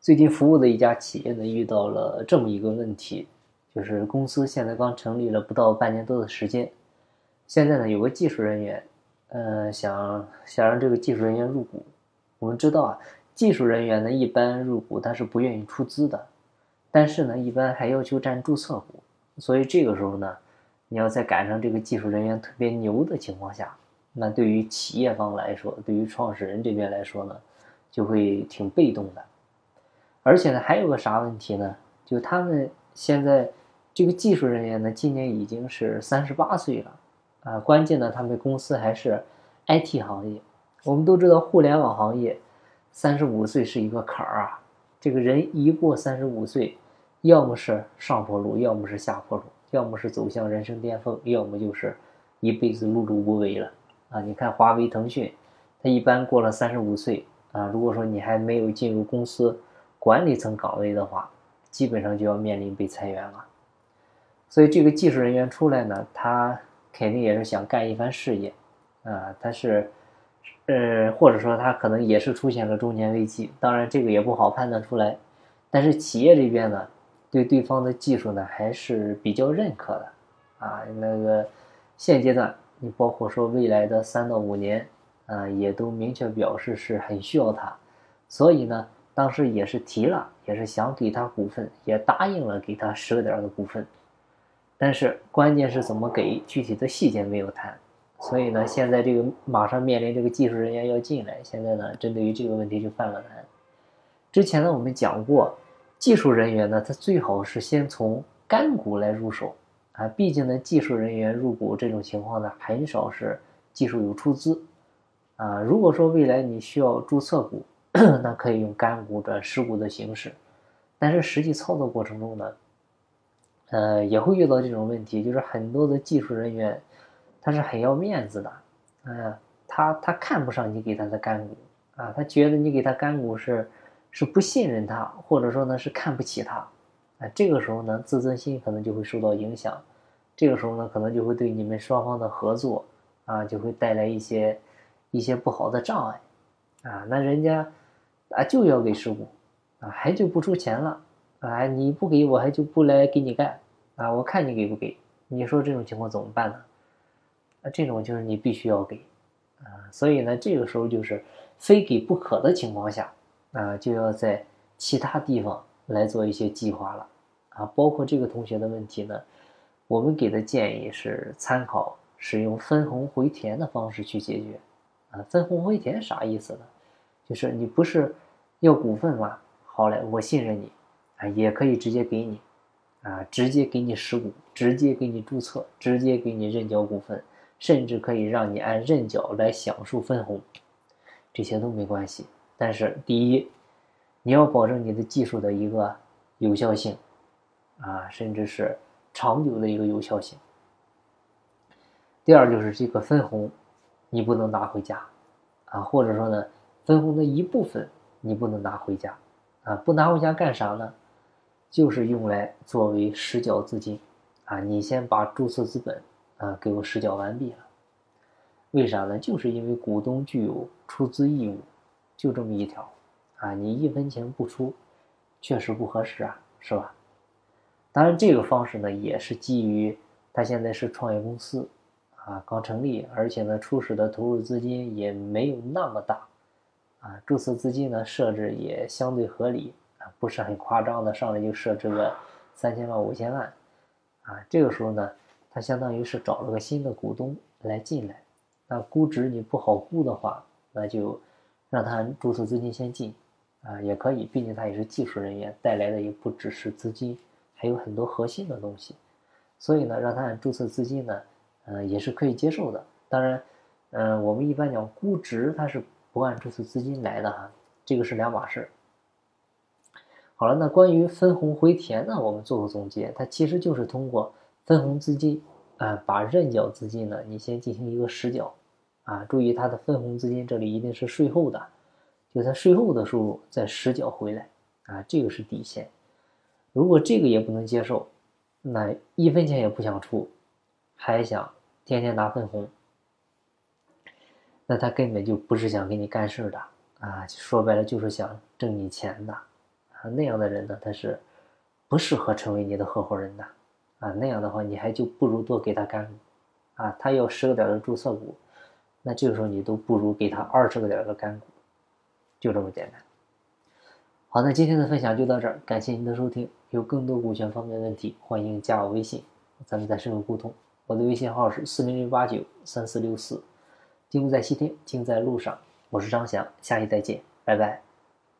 最近服务的一家企业呢，遇到了这么一个问题，就是公司现在刚成立了不到半年多的时间，现在呢有个技术人员，呃，想想让这个技术人员入股。我们知道啊，技术人员呢一般入股他是不愿意出资的，但是呢一般还要求占注册股，所以这个时候呢，你要再赶上这个技术人员特别牛的情况下，那对于企业方来说，对于创始人这边来说呢，就会挺被动的。而且呢，还有个啥问题呢？就他们现在这个技术人员呢，今年已经是三十八岁了，啊，关键呢，他们公司还是 IT 行业。我们都知道，互联网行业三十五岁是一个坎儿啊。这个人一过三十五岁，要么是上坡路，要么是下坡路，要么是走向人生巅峰，要么就是一辈子碌碌无为了啊。你看华为、腾讯，他一般过了三十五岁啊，如果说你还没有进入公司。管理层岗位的话，基本上就要面临被裁员了。所以这个技术人员出来呢，他肯定也是想干一番事业，啊，但是，呃，或者说他可能也是出现了中年危机。当然这个也不好判断出来，但是企业这边呢，对对方的技术呢还是比较认可的，啊，那个现阶段你包括说未来的三到五年，啊，也都明确表示是很需要他，所以呢。当时也是提了，也是想给他股份，也答应了给他十个点的股份，但是关键是怎么给，具体的细节没有谈。所以呢，现在这个马上面临这个技术人员要进来，现在呢，针对于这个问题就犯了难。之前呢，我们讲过，技术人员呢，他最好是先从干股来入手啊，毕竟呢，技术人员入股这种情况呢，很少是技术有出资啊。如果说未来你需要注册股，那可以用干股转实股的形式，但是实际操作过程中呢，呃，也会遇到这种问题，就是很多的技术人员他是很要面子的，嗯，他他看不上你给他的干股啊，他觉得你给他干股是是不信任他，或者说呢是看不起他，啊，这个时候呢自尊心可能就会受到影响，这个时候呢可能就会对你们双方的合作啊就会带来一些一些不好的障碍。啊，那人家啊就要给事故，啊还就不出钱了，啊你不给我还就不来给你干，啊我看你给不给？你说这种情况怎么办呢？啊这种就是你必须要给，啊所以呢这个时候就是非给不可的情况下，啊就要在其他地方来做一些计划了，啊包括这个同学的问题呢，我们给的建议是参考使用分红回填的方式去解决。啊，分红回填啥意思呢？就是你不是要股份吗？好嘞，我信任你，啊，也可以直接给你，啊，直接给你实股，直接给你注册，直接给你认缴股份，甚至可以让你按认缴来享受分红，这些都没关系。但是第一，你要保证你的技术的一个有效性，啊，甚至是长久的一个有效性。第二就是这个分红。你不能拿回家，啊，或者说呢，分红的一部分你不能拿回家，啊，不拿回家干啥呢？就是用来作为实缴资金，啊，你先把注册资本啊给我实缴完毕了。为啥呢？就是因为股东具有出资义务，就这么一条，啊，你一分钱不出，确实不合适啊，是吧？当然，这个方式呢也是基于他现在是创业公司。啊，刚成立，而且呢，初始的投入资金也没有那么大，啊，注册资金呢设置也相对合理，啊，不是很夸张的，上来就设置个三千万、五千万，啊，这个时候呢，他相当于是找了个新的股东来进来，那估值你不好估的话，那就让他注册资金先进，啊，也可以，毕竟他也是技术人员，带来的也不只是资金，还有很多核心的东西，所以呢，让他按注册资金呢。呃，也是可以接受的。当然，嗯，我们一般讲估值，它是不按注册资金来的哈，这个是两码事。好了，那关于分红回填呢，我们做个总结，它其实就是通过分红资金啊，把认缴资金呢，你先进行一个实缴啊。注意，它的分红资金这里一定是税后的，就它税后的收入再实缴回来啊，这个是底线。如果这个也不能接受，那一分钱也不想出，还想。天天拿分红，那他根本就不是想给你干事的啊！说白了就是想挣你钱的啊，那样的人呢，他是不适合成为你的合伙人的啊。那样的话，你还就不如多给他干股啊。他要十个点的注册股，那这个时候你都不如给他二十个点的干股，就这么简单。好，那今天的分享就到这儿，感谢您的收听。有更多股权方面问题，欢迎加我微信，咱们再深入沟通。我的微信号是四零零八九三四六四。进步在西天，精在路上。我是张翔，下期再见，拜拜。